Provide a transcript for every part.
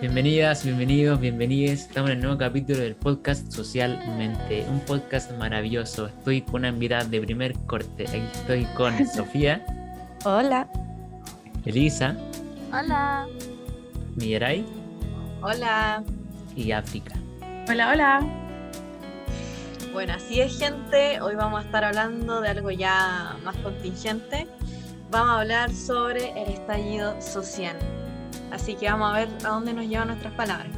Bienvenidas, bienvenidos, bienvenides. Estamos en el nuevo capítulo del podcast Socialmente, un podcast maravilloso. Estoy con una invitada de primer corte. Aquí estoy con Sofía, Hola. Elisa, Hola. Mirai Hola. y África. Hola, hola. Bueno, así es gente. Hoy vamos a estar hablando de algo ya más contingente. Vamos a hablar sobre el estallido social. Así que vamos a ver a dónde nos llevan nuestras palabras.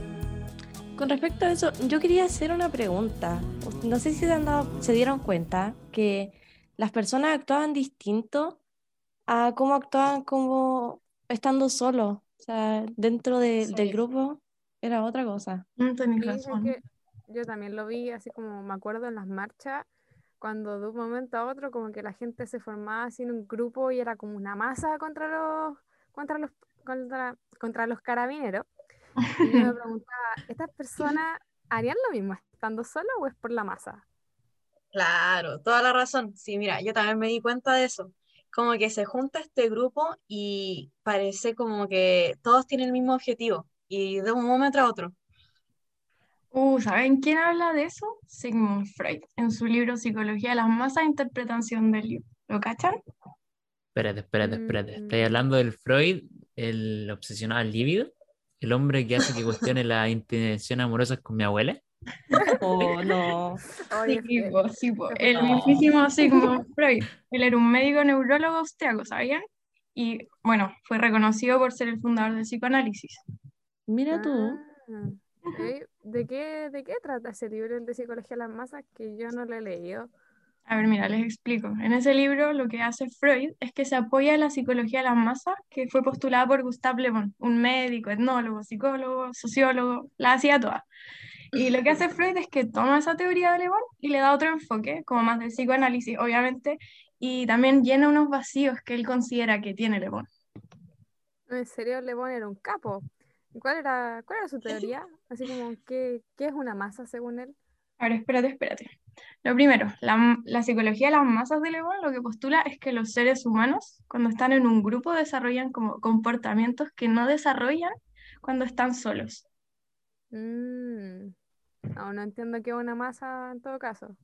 Con respecto a eso, yo quería hacer una pregunta. No sé si se, han dado- se dieron cuenta que las personas actuaban distinto a cómo actuaban como estando solos. O sea, dentro de- Sí. del grupo era otra cosa. Mm, tenés Sí, es razón. que yo también lo vi así como me acuerdo en las marchas, cuando de un momento a otro como que la gente se formaba así en un grupo y era como una masa contra los contra los contra, contra los carabineros. Y yo me preguntaba, ¿estas personas harían lo mismo estando solas o es por la masa? Claro, toda la razón. Sí, mira, yo también me di cuenta de eso. Como que se junta este grupo y parece como que todos tienen el mismo objetivo y de un momento a otro. Uh, ¿saben quién habla de eso? Sigmund Freud, en su libro Psicología de las masas, interpretación del libro. ¿Lo cachan? Espérate, espérate, espérate. Mm. ¿Estáis hablando del Freud, el obsesionado al líbido? ¿El hombre que hace que cuestione las intenciones amorosas con mi abuela? Oh, no. Sí, Fe- po, sí, po. Fe- El mismísimo Sigmund Freud. Él era un médico neurólogo austriaco, ¿sabían? Y bueno, fue reconocido por ser el fundador del psicoanálisis. Mira tú. Ah. ¿De qué, ¿De qué trata ese libro, el de Psicología de las Masas, que yo no lo he leído? A ver, mira, les explico. En ese libro lo que hace Freud es que se apoya en la psicología de las masas que fue postulada por Gustave Le Bon, un médico, etnólogo, psicólogo, sociólogo, la hacía toda. Y lo que hace Freud es que toma esa teoría de Le Bon y le da otro enfoque, como más del psicoanálisis, obviamente, y también llena unos vacíos que él considera que tiene Le Bon. En serio, Le Bon era un capo. ¿Y ¿Cuál era, cuál era su teoría? Así como, ¿qué, qué es una masa según él? A ver, espérate, espérate. Lo primero, la, la psicología de las masas de Le Bon lo que postula es que los seres humanos, cuando están en un grupo, desarrollan como comportamientos que no desarrollan cuando están solos. Mm, Aún no entiendo qué es una masa en todo caso.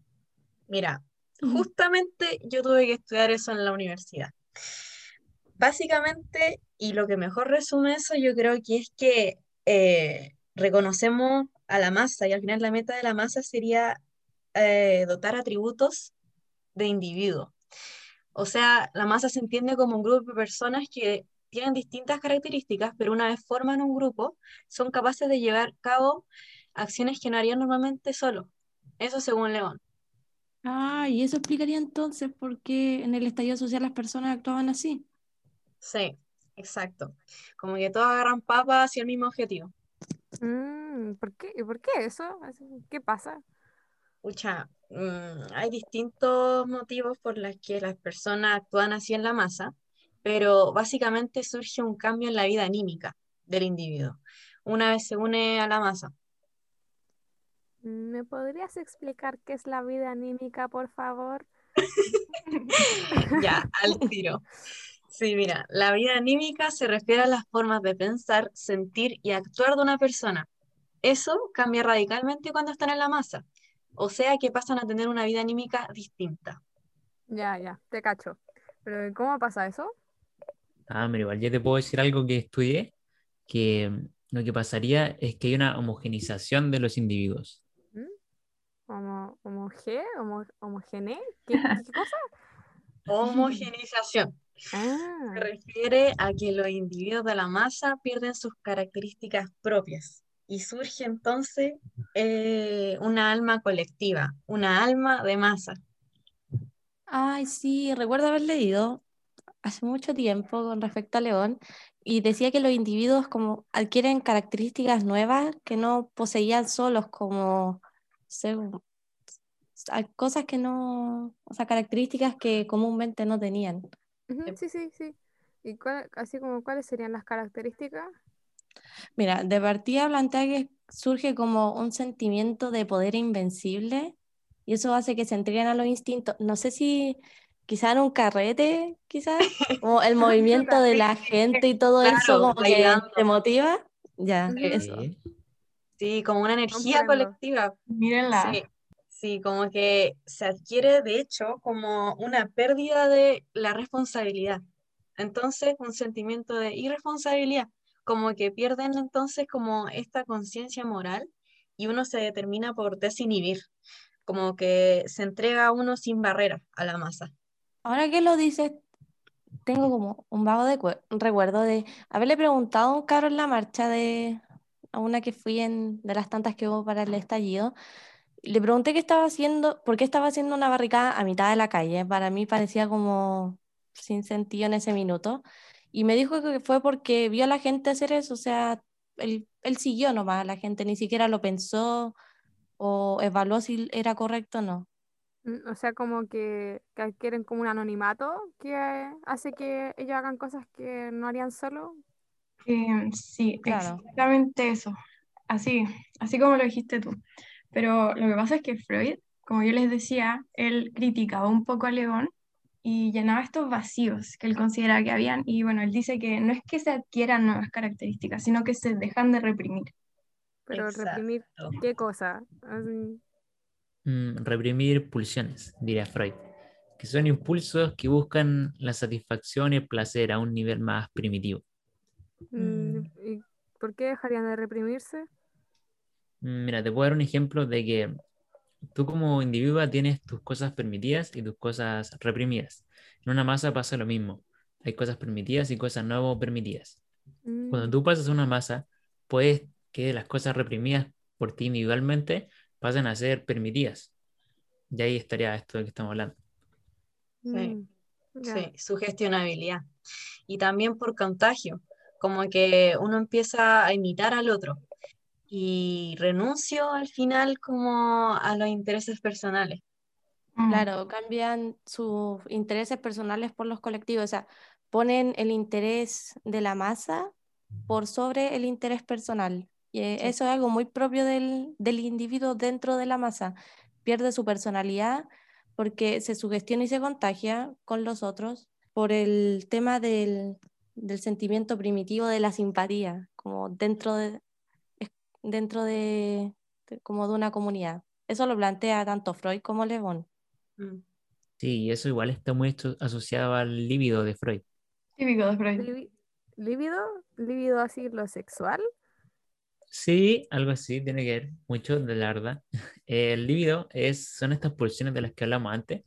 Mira, justamente yo tuve que estudiar eso en la universidad. Básicamente, y lo que mejor resume eso, yo creo que es que eh, reconocemos a la masa y al final la meta de la masa sería eh, dotar atributos de individuo. O sea, la masa se entiende como un grupo de personas que tienen distintas características, pero una vez forman un grupo, son capaces de llevar a cabo acciones que no harían normalmente solo. Eso según León. Ah, y eso explicaría entonces por qué en el estallido social las personas actuaban así. Sí, exacto. Como que todos agarran papas hacia el mismo objetivo. Mm, ¿por qué? ¿Y por qué eso? ¿Qué pasa? Mm, hay distintos motivos por los que las personas actúan así en la masa, pero básicamente surge un cambio en la vida anímica del individuo una vez se une a la masa. ¿Me podrías explicar qué es la vida anímica, por favor? Ya, al tiro. Sí, mira, la vida anímica se refiere a las formas de pensar, sentir y actuar de una persona. Eso cambia radicalmente cuando están en la masa, o sea que pasan a tener una vida anímica distinta. Ya, ya, te cacho. Pero ¿cómo pasa eso? Ah, mira, igual yo te puedo decir algo que estudié, que mm, lo que pasaría es que hay una homogenización de los individuos. ¿Homo, homoge? ¿Homo, homogene? ¿Qué, qué cosa? Homogenización. Se Ah, refiere a que los individuos de la masa pierden sus características propias y surge entonces eh, una alma colectiva, una alma de masa. Ay, sí, recuerdo haber leído hace mucho tiempo con respecto a León y decía que los individuos como adquieren características nuevas que no poseían solos, como cosas que no, o sea, características que comúnmente no tenían. ujú, sí, sí, sí. ¿Y cuál- así como cuáles serían las características? Mira, de partida plantea que surge como un sentimiento de poder invencible y eso hace que se entreguen a los instintos. No sé si quizá en un carrete, quizás, como el movimiento de la gente y todo eso como que te motiva. Ya, Ujú. eso. Sí. Sí, como una energía Comprendo. colectiva. Mírenla. Sí, sí, como que se adquiere, de hecho, como una pérdida de la responsabilidad. Entonces, un sentimiento de irresponsabilidad, como que pierden entonces como esta conciencia moral y uno se determina por desinhibir, como que se entrega uno sin barrera a la masa. Ahora que lo dices, tengo como un vago de cue- recuerdo de haberle preguntado a un cabro en la marcha de a una que fui en de las tantas que hubo para el estallido. Le pregunté qué estaba haciendo, por qué estaba haciendo una barricada a mitad de la calle. Para mí parecía como sin sentido en ese minuto. Y me dijo que fue porque vio a la gente hacer eso, o sea, él, él siguió nomás a la gente, ni siquiera lo pensó o evaluó si era correcto o no. Mm, O sea, como que, que adquieren como un anonimato que hace que ellos hagan cosas que no harían solo. Eh, sí, Claro. exactamente eso. Así, así como lo dijiste tú. Pero lo que pasa es que Freud, como yo les decía, él criticaba un poco a León y llenaba estos vacíos que él consideraba que habían. Y bueno, él dice que no es que se adquieran nuevas características, sino que se dejan de reprimir. Pero reprimir. ¿qué cosa? Así, Mm, reprimir pulsiones, diría Freud, que son impulsos que buscan la satisfacción y el placer a un nivel más primitivo. mm, Mm. ¿y por qué dejarían de reprimirse? Mira, te puedo dar un ejemplo de que tú como individuo tienes tus cosas permitidas y tus cosas reprimidas. En una masa pasa lo mismo. Hay cosas permitidas y cosas no permitidas. Cuando Mm, tú pasas una masa, puedes que las cosas reprimidas por ti individualmente pasen a ser permitidas. Y ahí estaría esto de que estamos hablando. Sí. mm. Sí, sugestionabilidad. Y también por contagio, como que uno empieza a imitar al otro y renuncio al final como a los intereses personales. Mm, Claro, cambian sus intereses personales por los colectivos, o sea, ponen el interés de la masa por sobre el interés personal. Y eh, eso es algo muy propio del, del individuo dentro de la masa. Pierde su personalidad porque se sugestiona y se contagia con los otros por el tema del, del sentimiento primitivo de la simpatía, como dentro de, dentro de, de- como de una comunidad. Eso lo plantea tanto Freud como Le Bon. Mm. Sí, y eso igual está muy esto- asociado al líbido de Freud. típico de Freud. ¿Líbido? ¿Líbido así lo sexual? Sí, algo así, tiene que ver mucho de la verdad. El líbido es, son estas pulsiones de las que hablamos antes,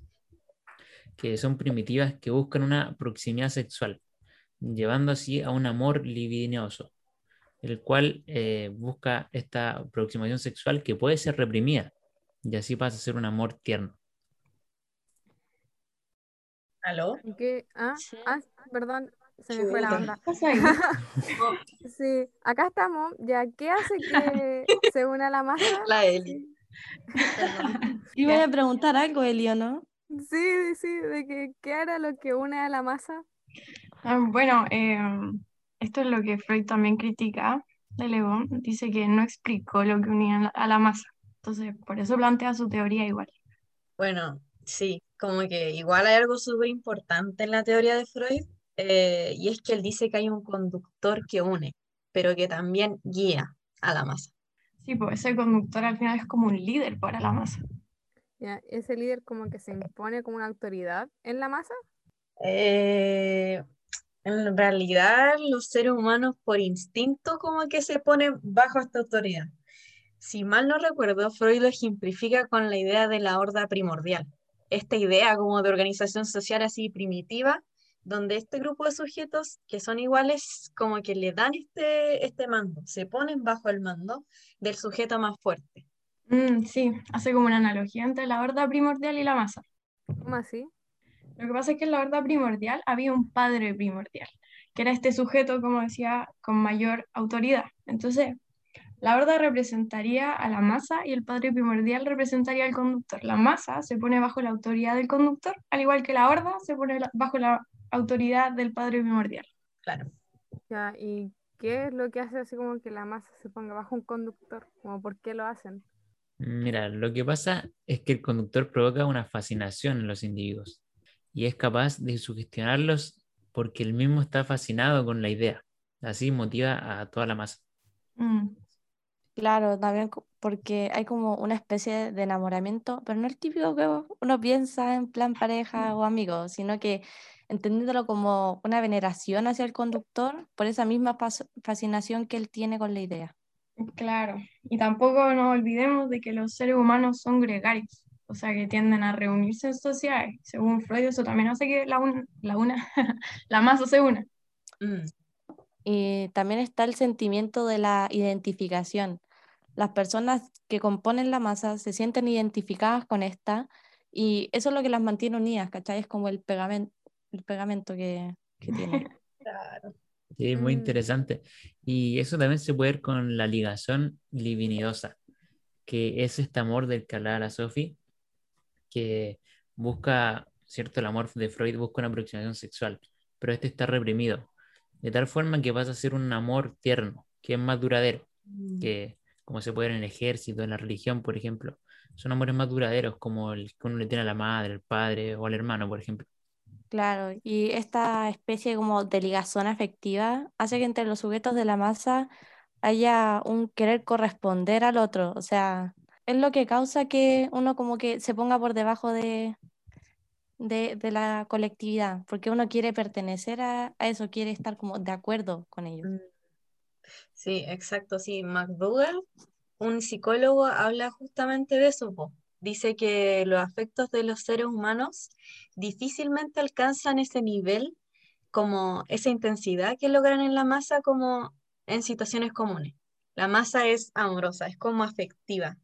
que son primitivas que buscan una proximidad sexual, llevando así a un amor libidinoso, el cual eh, busca esta aproximación sexual que puede ser reprimida, y así pasa a ser un amor tierno. ¿Aló? ¿Y qué? Ah, ah, perdón, se me fue la onda. Sí, acá estamos. Ya, ¿qué hace que se una la masa? La Eli. Iba a preguntar algo, Elio, ¿no? Sí, sí, de que qué era lo que une a la masa. Ah, Bueno, eh, esto es lo que Freud también critica de Le Bon. Dice que no explicó lo que unía a la- masa. Entonces, por eso plantea su teoría igual. Bueno, sí, como que igual hay algo súper importante en la teoría de Freud, eh, y es que él dice que hay un conductor que une, pero que también guía a la masa. Sí, pues ese conductor al final es como un líder para la masa. Ya, ese líder como que se impone como una autoridad en la masa. Eh, en realidad, los seres humanos por instinto como que se ponen bajo esta autoridad. Si mal no recuerdo, Freud lo ejemplifica con la idea de la horda primordial. Esta idea como de organización social así primitiva, donde este grupo de sujetos que son iguales como que le dan este, este mando, se ponen bajo el mando del sujeto más fuerte. Mm, sí, hace como una analogía entre la horda primordial y la masa. ¿Cómo así? Lo que pasa es que en la horda primordial había un padre primordial, que era este sujeto, como decía, con mayor autoridad. Entonces, la horda representaría a la masa y el padre primordial representaría al conductor. La masa se pone bajo la autoridad del conductor, al igual que la horda se pone bajo la autoridad del padre primordial. Claro. Ya, ¿y qué es lo que hace así como que la masa se ponga bajo un conductor? Como por qué lo hacen? Mira, lo que pasa es que el conductor provoca una fascinación en los individuos y es capaz de sugestionarlos porque él mismo está fascinado con la idea. Así motiva a toda la masa. Mm, Claro, también porque hay como una especie de enamoramiento, pero no el típico que uno piensa en plan pareja o amigos, sino que entendiéndolo como una veneración hacia el conductor por esa misma fascinación que él tiene con la idea. Claro, y tampoco nos olvidemos de que los seres humanos son gregarios, o sea que tienden a reunirse en sociedades. Según Freud, eso también hace que la, un- la, una, la masa se una. Mm, Y también está el sentimiento de la identificación. Las personas que componen la masa se sienten identificadas con esta y eso es lo que las mantiene unidas, ¿cachai? Es como el pegamento, el pegamento que, que tienen. claro. Sí, muy Mm. interesante. Y eso también se puede ver con la ligación libidinosa, que es este amor del que hablaba la Sophie, que busca, ¿cierto? El amor de Freud busca una aproximación sexual, pero este está reprimido, de tal forma que pasa a ser un amor tierno, que es más duradero, Mm, que como se puede ver en el ejército, en la religión, por ejemplo, son amores más duraderos, como el que uno le tiene a la madre, al padre o al hermano, por ejemplo. Claro, y esta especie como de ligazón afectiva hace que entre los sujetos de la masa haya un querer corresponder al otro, o sea, es lo que causa que uno como que se ponga por debajo de, de, la colectividad, porque uno quiere pertenecer a, eso, quiere estar como de acuerdo con ellos. mm. Sí, exacto, sí. McDougall, un psicólogo, habla justamente de eso. Dice que los afectos de los seres humanos difícilmente alcanzan ese nivel, como esa intensidad que logran en la masa como en situaciones comunes. La masa es amorosa, es como afectiva.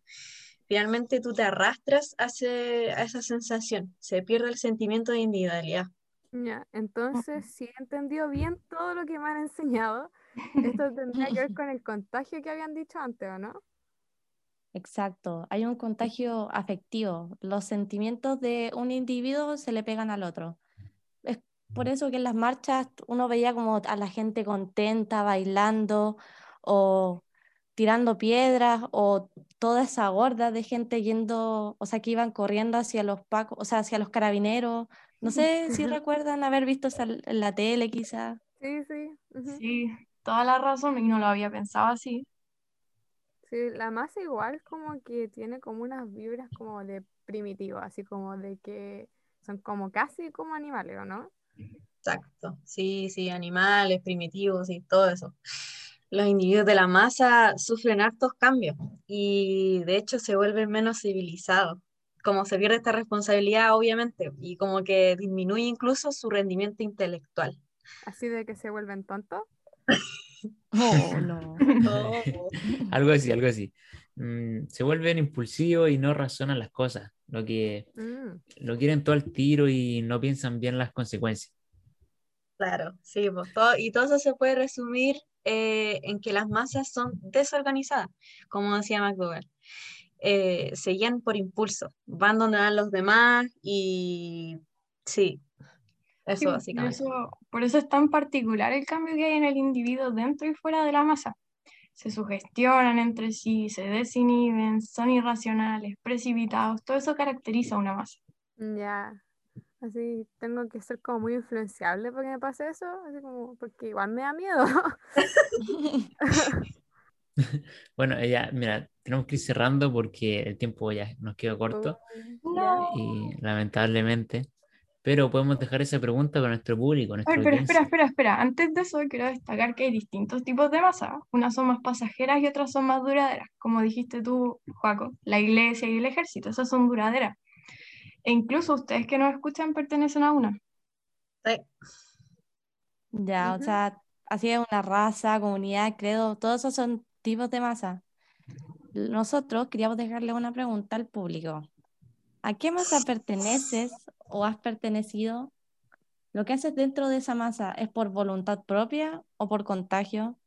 Finalmente tú te arrastras hacia, a esa sensación, se pierde el sentimiento de individualidad. Ya, entonces, si he entendido bien todo lo que me han enseñado, esto tendría que ver con el contagio que habían dicho antes, ¿o no? Exacto, hay un contagio afectivo, los sentimientos de un individuo se le pegan al otro. Es por eso que en las marchas uno veía como a la gente contenta, bailando o tirando piedras o toda esa horda de gente yendo, o sea, que iban corriendo hacia los pacos, o sea, hacia los carabineros. No sé si recuerdan haber visto esa en la tele quizás. Sí, sí. Sí, toda la razón, y no lo había pensado así. Sí, la masa igual como que tiene como unas vibras como de primitivo, así como de que son como casi como animales, ¿o no? Exacto, sí, sí, animales, primitivos y todo eso. Los individuos de la masa sufren hartos cambios y de hecho se vuelven menos civilizados. Como se pierde esta responsabilidad, obviamente, y como que disminuye incluso su rendimiento intelectual. Así de que se vuelven tontos. Oh, no. Oh, Algo así, algo así. Mm, se vuelven impulsivos y no razonan las cosas, lo que Mm, lo quieren todo al tiro y no piensan bien las consecuencias. claro, sí, pues todo, y todo eso se puede resumir eh, en que las masas son desorganizadas, como decía McDougall. Eh, se guían por impulso, van donde van los demás y sí, Sí, eso por básicamente. eso, por eso es tan particular el cambio que hay en el individuo dentro y fuera de la masa. Se sugestionan entre sí, se desinhiben, son irracionales, precipitados, todo eso caracteriza a una masa. ya. Así tengo que ser como muy influenciable para que me pase eso, así como, porque igual me da miedo. Bueno, ya, mira, tenemos que ir cerrando porque el tiempo ya nos queda corto Ya. y lamentablemente, pero podemos dejar esa pregunta para nuestro público, nuestra ver, pero espera, espera, espera. Antes de eso, quiero destacar que hay distintos tipos de masa. Unas son más pasajeras y otras son más duraderas. Como dijiste tú, Joaco, la iglesia y el ejército, esas son duraderas. E incluso ustedes que nos escuchan pertenecen a una. Sí. Ya, o sea, así es una raza, comunidad, credo, todos esos son tipos de masa. Nosotros queríamos dejarle una pregunta al público. ¿A qué masa perteneces o has pertenecido? ¿Lo que haces dentro de esa masa es por voluntad propia o por contagio?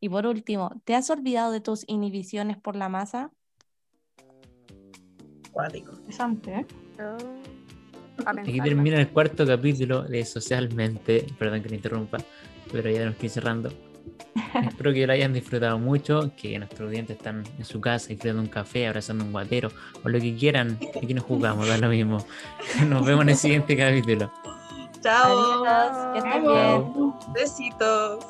Y por último, ¿te has olvidado de tus inhibiciones por la masa? Cuático. Interesante, ¿eh? Oh, Aquí termina el cuarto capítulo de Socialmente, perdón que me interrumpa, pero ya nos estoy cerrando. Espero que lo hayan disfrutado mucho, que nuestros oyentes están en su casa disfrutando un café, abrazando un guatero, o lo que quieran, aquí nos jugamos, da lo mismo. Nos vemos en el siguiente capítulo. Chao. Adiós, que estén Chao. bien. Besitos.